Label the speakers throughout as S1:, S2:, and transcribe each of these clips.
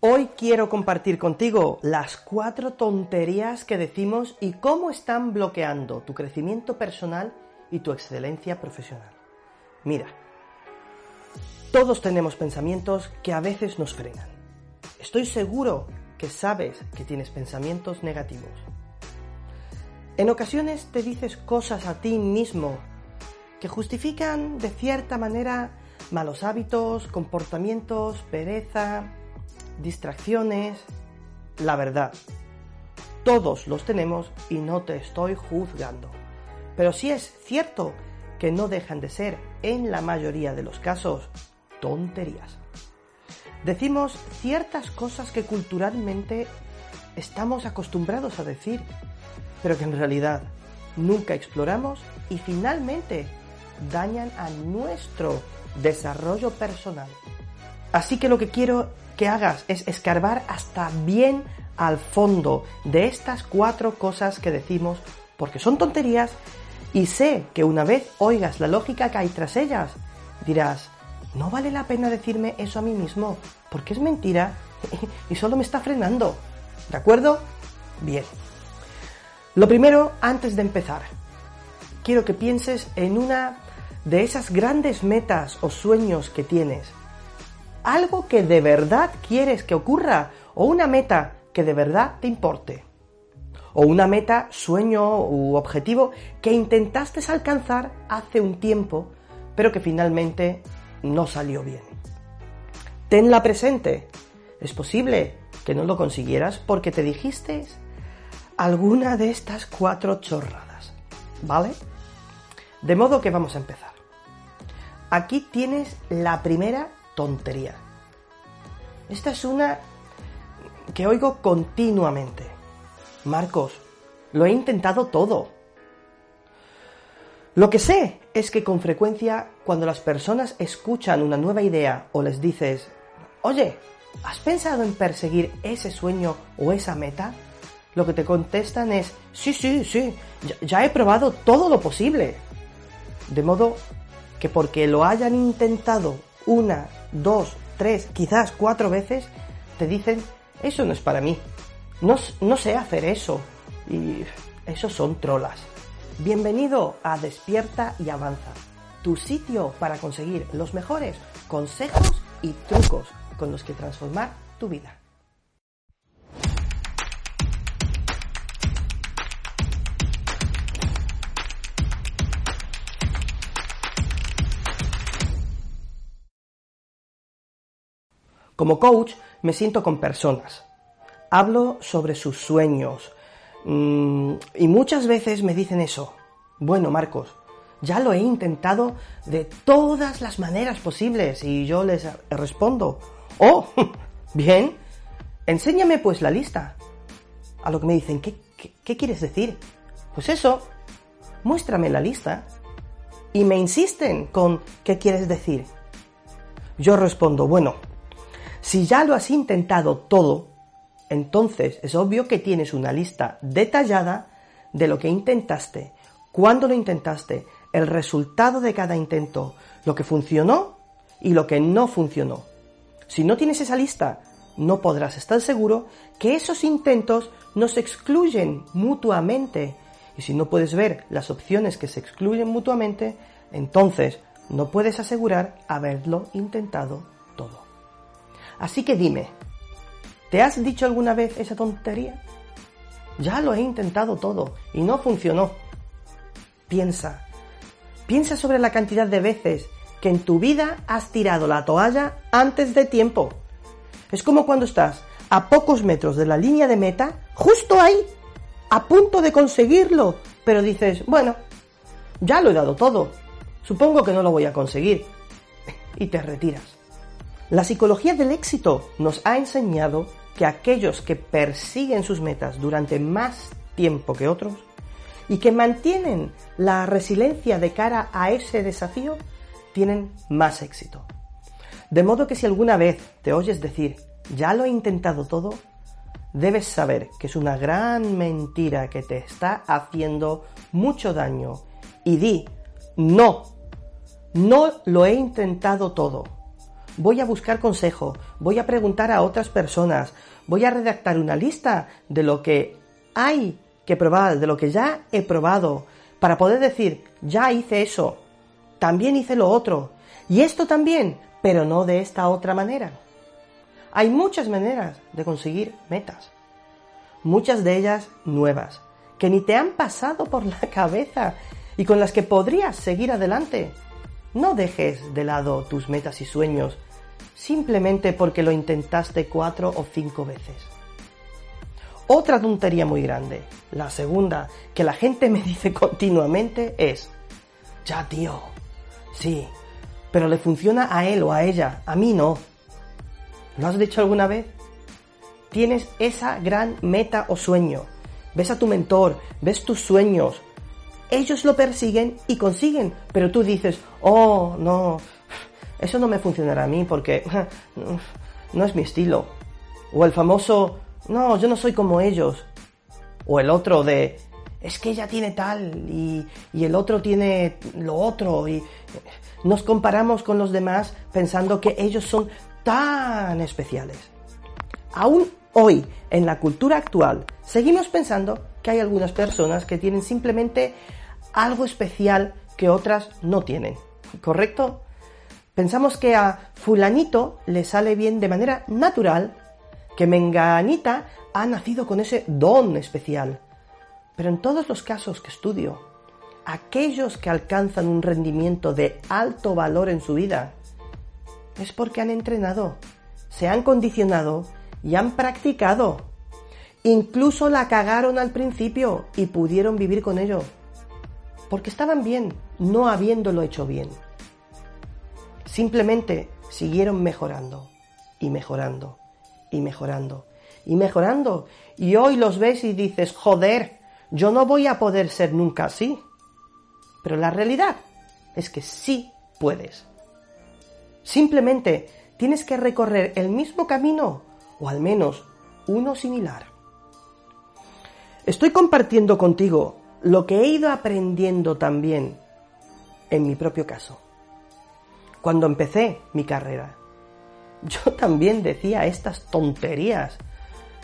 S1: Hoy quiero compartir contigo las cuatro tonterías que decimos y cómo están bloqueando tu crecimiento personal y tu excelencia profesional. Mira, todos tenemos pensamientos que a veces nos frenan. Estoy seguro que sabes que tienes pensamientos negativos. En ocasiones te dices cosas a ti mismo que justifican de cierta manera malos hábitos, comportamientos, pereza, distracciones. La verdad, todos los tenemos y no te estoy juzgando. Pero sí es cierto que no dejan de ser, en la mayoría de los casos, tonterías. Decimos ciertas cosas que culturalmente estamos acostumbrados a decir, pero que en realidad nunca exploramos y finalmente dañan a nuestro desarrollo personal. Así que lo que quiero que hagas es escarbar hasta bien al fondo de estas cuatro cosas que decimos, porque son tonterías y sé que una vez oigas la lógica que hay tras ellas, dirás, no vale la pena decirme eso a mí mismo, porque es mentira y solo me está frenando. ¿De acuerdo? Bien. Lo primero, antes de empezar, quiero que pienses en una de esas grandes metas o sueños que tienes. Algo que de verdad quieres que ocurra o una meta que de verdad te importe. O una meta, sueño u objetivo que intentaste alcanzar hace un tiempo, pero que finalmente no salió bien. Tenla presente. Es posible que no lo consiguieras porque te dijiste alguna de estas cuatro chorradas. ¿Vale? De modo que vamos a empezar. Aquí tienes la primera tontería. Esta es una que oigo continuamente. Marcos, lo he intentado todo. Lo que sé es que con frecuencia cuando las personas escuchan una nueva idea o les dices, oye, ¿has pensado en perseguir ese sueño o esa meta? Lo que te contestan es, sí, sí, sí, ya, ya he probado todo lo posible. De modo que porque lo hayan intentado una, dos, tres, quizás cuatro veces, te dicen, eso no es para mí, no, no sé hacer eso. Y esos son trolas. Bienvenido a Despierta y Avanza, tu sitio para conseguir los mejores consejos y trucos con los que transformar tu vida. Como coach me siento con personas. Hablo sobre sus sueños. Mm, y muchas veces me dicen eso. Bueno, Marcos, ya lo he intentado de todas las maneras posibles y yo les respondo. Oh, bien, enséñame pues la lista. A lo que me dicen, ¿qué, qué, qué quieres decir? Pues eso, muéstrame la lista. Y me insisten con, ¿qué quieres decir? Yo respondo, bueno, si ya lo has intentado todo, entonces es obvio que tienes una lista detallada de lo que intentaste, cuándo lo intentaste, el resultado de cada intento, lo que funcionó y lo que no funcionó. Si no tienes esa lista, no podrás estar seguro que esos intentos no se excluyen mutuamente. Y si no puedes ver las opciones que se excluyen mutuamente, entonces no puedes asegurar haberlo intentado. Así que dime, ¿te has dicho alguna vez esa tontería? Ya lo he intentado todo y no funcionó. Piensa, piensa sobre la cantidad de veces que en tu vida has tirado la toalla antes de tiempo. Es como cuando estás a pocos metros de la línea de meta, justo ahí, a punto de conseguirlo, pero dices, bueno, ya lo he dado todo, supongo que no lo voy a conseguir, y te retiras. La psicología del éxito nos ha enseñado que aquellos que persiguen sus metas durante más tiempo que otros y que mantienen la resiliencia de cara a ese desafío tienen más éxito. De modo que si alguna vez te oyes decir, ya lo he intentado todo, debes saber que es una gran mentira que te está haciendo mucho daño. Y di, no, no lo he intentado todo. Voy a buscar consejo, voy a preguntar a otras personas, voy a redactar una lista de lo que hay que probar, de lo que ya he probado, para poder decir, ya hice eso, también hice lo otro, y esto también, pero no de esta otra manera. Hay muchas maneras de conseguir metas, muchas de ellas nuevas, que ni te han pasado por la cabeza y con las que podrías seguir adelante. No dejes de lado tus metas y sueños simplemente porque lo intentaste cuatro o cinco veces. Otra tontería muy grande, la segunda, que la gente me dice continuamente es, ya tío, sí, pero le funciona a él o a ella, a mí no. ¿Lo has dicho alguna vez? Tienes esa gran meta o sueño. Ves a tu mentor, ves tus sueños. Ellos lo persiguen y consiguen, pero tú dices, oh, no, eso no me funcionará a mí porque no es mi estilo. O el famoso, no, yo no soy como ellos. O el otro de, es que ella tiene tal y, y el otro tiene lo otro y nos comparamos con los demás pensando que ellos son tan especiales. Aún hoy, en la cultura actual, seguimos pensando que hay algunas personas que tienen simplemente algo especial que otras no tienen. ¿Correcto? Pensamos que a fulanito le sale bien de manera natural, que menganita ha nacido con ese don especial. Pero en todos los casos que estudio, aquellos que alcanzan un rendimiento de alto valor en su vida es porque han entrenado, se han condicionado y han practicado. Incluso la cagaron al principio y pudieron vivir con ello. Porque estaban bien, no habiéndolo hecho bien. Simplemente siguieron mejorando y mejorando y mejorando y mejorando. Y hoy los ves y dices, joder, yo no voy a poder ser nunca así. Pero la realidad es que sí puedes. Simplemente tienes que recorrer el mismo camino o al menos uno similar. Estoy compartiendo contigo lo que he ido aprendiendo también en mi propio caso. Cuando empecé mi carrera, yo también decía estas tonterías.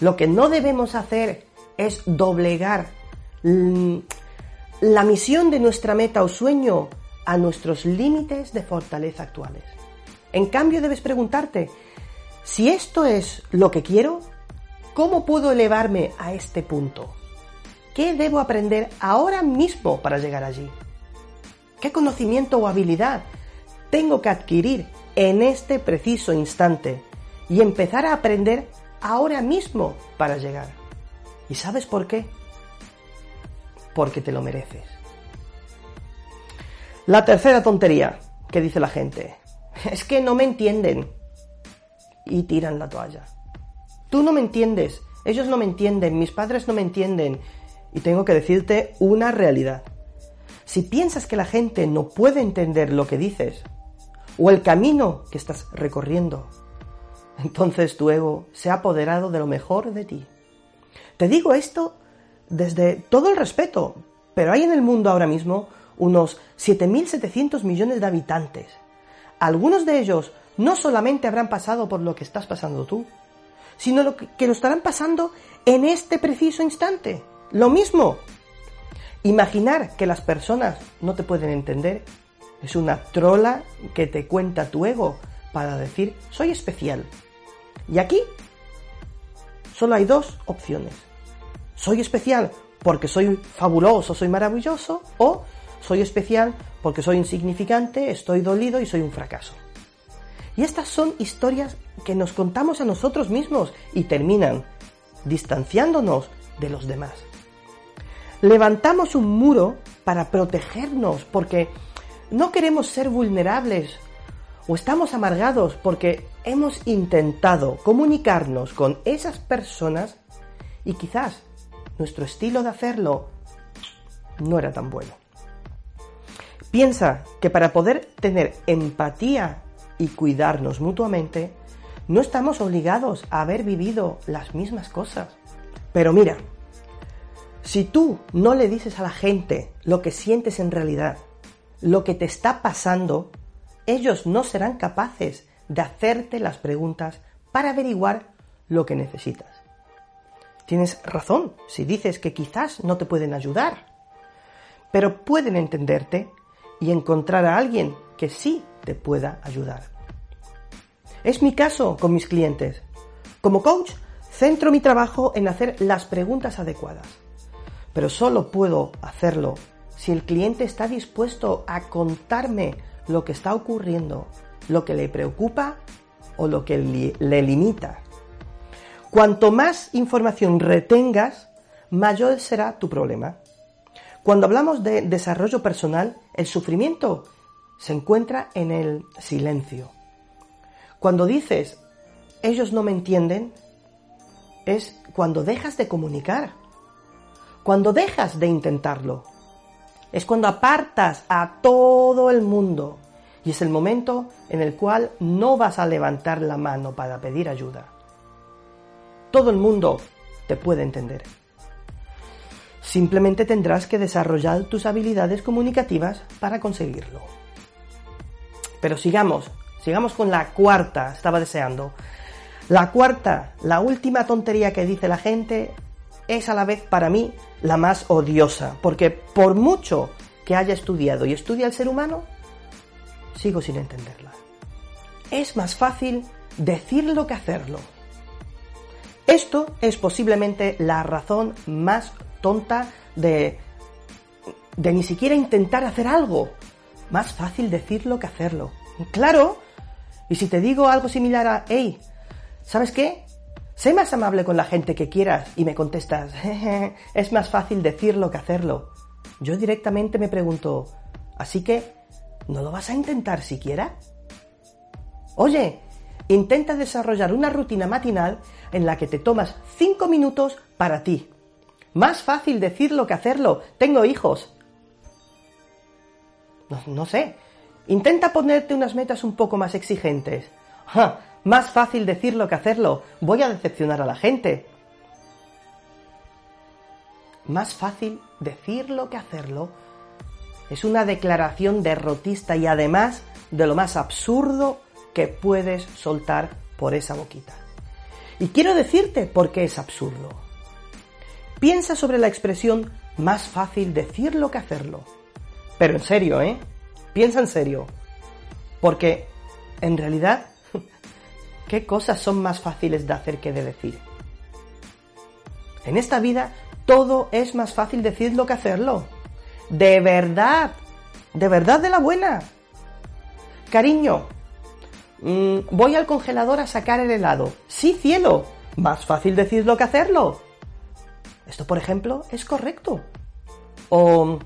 S1: Lo que no debemos hacer es doblegar mm, la misión de nuestra meta o sueño a nuestros límites de fortaleza actuales. En cambio, debes preguntarte, si esto es lo que quiero, ¿cómo puedo elevarme a este punto? ¿Qué debo aprender ahora mismo para llegar allí? ¿Qué conocimiento o habilidad tengo que adquirir en este preciso instante y empezar a aprender ahora mismo para llegar? ¿Y sabes por qué? porque te lo mereces. La tercera tontería que dice la gente es que no me entienden y tiran la toalla. Tú no me entiendes, ellos no me entienden, mis padres no me entienden y tengo que decirte una realidad. Si piensas que la gente no puede entender lo que dices o el camino que estás recorriendo, entonces tu ego se ha apoderado de lo mejor de ti. Te digo esto desde todo el respeto, pero hay en el mundo ahora mismo unos 7.700 millones de habitantes. Algunos de ellos no solamente habrán pasado por lo que estás pasando tú, sino lo que, que lo estarán pasando en este preciso instante. Lo mismo. Imaginar que las personas no te pueden entender es una trola que te cuenta tu ego para decir soy especial. Y aquí solo hay dos opciones soy especial porque soy fabuloso, soy maravilloso, o soy especial porque soy insignificante, estoy dolido y soy un fracaso. Y estas son historias que nos contamos a nosotros mismos y terminan distanciándonos de los demás. Levantamos un muro para protegernos porque no queremos ser vulnerables O estamos amargados porque hemos intentado comunicarnos con esas personas y quizás nuestro estilo de hacerlo no era tan bueno. Piensa que para poder tener empatía y cuidarnos mutuamente, no estamos obligados a haber vivido las mismas cosas. Pero mira, si tú no le dices a la gente lo que sientes en realidad, lo que te está pasando, ellos no serán capaces de hacerte las preguntas para averiguar lo que necesitas. Tienes razón si dices que quizás no te pueden ayudar, pero pueden entenderte y encontrar a alguien que sí te pueda ayudar. Es mi caso con mis clientes. Como coach, centro mi trabajo en hacer las preguntas adecuadas, pero solo puedo hacerlo si el cliente está dispuesto a contarme lo que está ocurriendo, lo que le preocupa o lo que le limita. Cuanto más información retengas, mayor será tu problema. Cuando hablamos de desarrollo personal, el sufrimiento se encuentra en el silencio. Cuando dices, ellos no me entienden, es cuando dejas de comunicar, cuando dejas de intentarlo. Es cuando apartas a todo el mundo y es el momento en el cual no vas a levantar la mano para pedir ayuda. Todo el mundo te puede entender. Simplemente tendrás que desarrollar tus habilidades comunicativas para conseguirlo. Pero sigamos, sigamos con la cuarta, estaba deseando. La cuarta, la última tontería que dice la gente es a la vez para mí la más odiosa, porque por mucho que haya estudiado y estudia el ser humano, sigo sin entenderla. Es más fácil decirlo que hacerlo. Esto es posiblemente la razón más tonta de, de ni siquiera intentar hacer algo. Más fácil decirlo que hacerlo. Claro. Y si te digo algo similar a, hey, ¿sabes qué? Sé más amable con la gente que quieras y me contestas, es más fácil decirlo que hacerlo. Yo directamente me pregunto, así que, ¿no lo vas a intentar siquiera? Oye, intenta desarrollar una rutina matinal en la que te tomas 5 minutos para ti. Más fácil decirlo que hacerlo. Tengo hijos. No, sé. Intenta ponerte unas metas un poco más exigentes. Más fácil decirlo que hacerlo. Voy a decepcionar a la gente. Más fácil decirlo que hacerlo. Es una declaración derrotista y además de lo más absurdo que puedes soltar por esa boquita. Y quiero decirte por qué es absurdo. Piensa sobre la expresión más fácil decirlo que hacerlo. Pero en serio, ¿eh? Piensa en serio. Porque, en realidad, ¿qué cosas son más fáciles de hacer que de decir? En esta vida todo es más fácil decirlo que hacerlo. De verdad. De verdad de la buena. Cariño, mm, voy al congelador a sacar el helado. Sí, cielo. Más fácil decirlo que hacerlo. Esto, por ejemplo, es correcto. O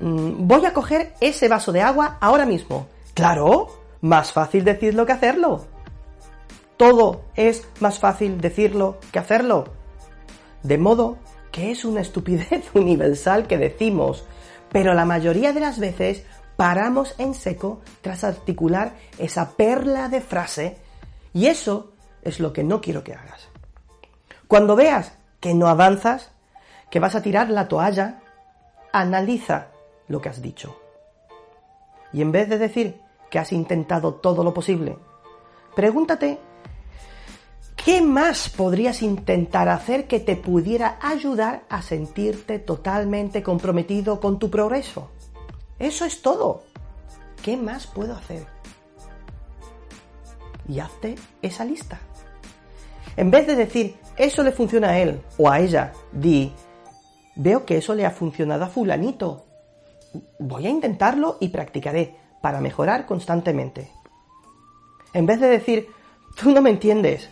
S1: mm, voy a coger ese vaso de agua ahora mismo. Claro, más fácil decirlo que hacerlo. Todo es más fácil decirlo que hacerlo. De modo que es una estupidez universal que decimos, pero la mayoría de las veces paramos en seco tras articular esa perla de frase y eso es lo que no quiero que hagas. Cuando veas que no avanzas, que vas a tirar la toalla, analiza lo que has dicho. Y en vez de decir que has intentado todo lo posible, pregúntate ¿Qué más podrías intentar hacer que te pudiera ayudar a sentirte totalmente comprometido con tu progreso? Eso es todo. ¿Qué más puedo hacer? Y hazte esa lista. En vez de decir, eso le funciona a él o a ella, di, veo que eso le ha funcionado a fulanito. Voy a intentarlo y practicaré para mejorar constantemente. En vez de decir, tú no me entiendes,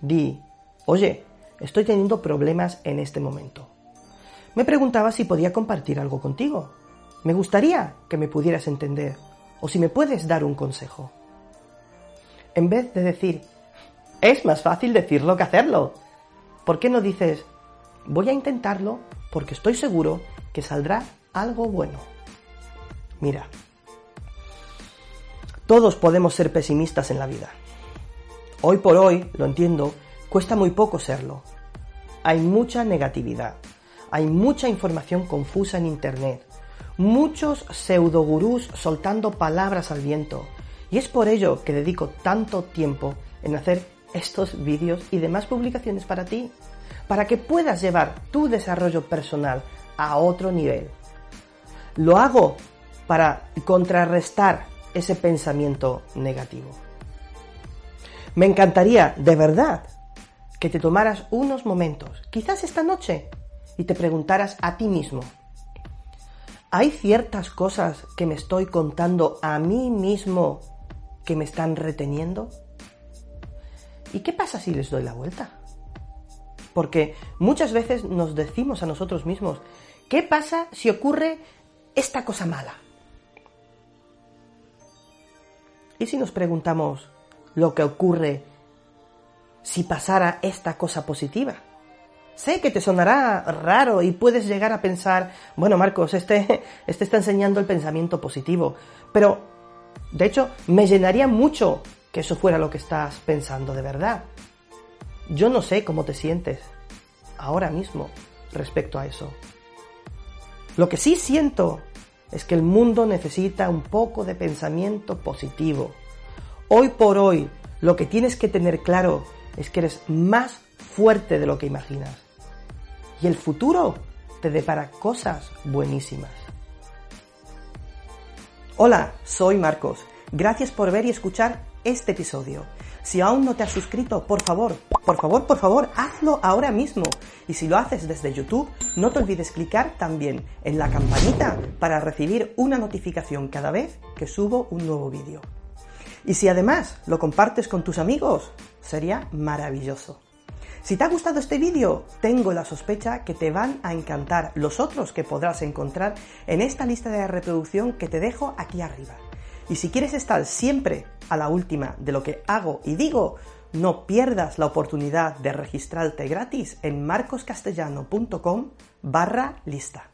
S1: di, oye, estoy teniendo problemas en este momento. Me preguntaba si podía compartir algo contigo. Me gustaría que me pudieras entender. o si me puedes dar un consejo. En vez de decir, es más fácil decirlo que hacerlo. ¿Por qué no dices, voy a intentarlo porque estoy seguro que saldrá algo bueno? Mira, todos podemos ser pesimistas en la vida. Hoy por hoy, lo entiendo, cuesta muy poco serlo. Hay mucha negatividad, hay mucha información confusa en Internet, muchos pseudogurús soltando palabras al viento, y es por ello que dedico tanto tiempo en hacer estos vídeos y demás publicaciones para ti, para que puedas llevar tu desarrollo personal a otro nivel. Lo hago para contrarrestar ese pensamiento negativo. Me encantaría, de verdad, que te tomaras unos momentos, quizás esta noche, y te preguntaras a ti mismo, ¿hay ciertas cosas que me estoy contando a mí mismo que me están reteniendo? ¿Y qué pasa si les doy la vuelta? Porque muchas veces nos decimos a nosotros mismos, ¿qué pasa si ocurre esta cosa mala? ¿Y si nos preguntamos lo que ocurre si pasara esta cosa positiva? Sé que te sonará raro y puedes llegar a pensar, bueno Marcos, este, este está enseñando el pensamiento positivo, pero de hecho, me llenaría mucho que eso fuera lo que estás pensando de verdad. Yo no sé cómo te sientes ahora mismo respecto a eso. Lo que sí siento es que el mundo necesita un poco de pensamiento positivo. Hoy por hoy, lo que tienes que tener claro es que eres más fuerte de lo que imaginas. Y el futuro te depara cosas buenísimas. Hola, soy Marcos. Gracias por ver y escuchar este episodio. Si aún no te has suscrito, por favor, por favor, por favor, hazlo ahora mismo. Y si lo haces desde YouTube, no te olvides clicar también en la campanita para recibir una notificación cada vez que subo un nuevo vídeo. Y si además lo compartes con tus amigos, sería maravilloso. Si te ha gustado este vídeo, tengo la sospecha que te van a encantar los otros que podrás encontrar en esta lista de reproducción que te dejo aquí arriba. Y si quieres estar siempre a la última de lo que hago y digo, no pierdas la oportunidad de registrarte gratis en marcoscastellano.com barra lista.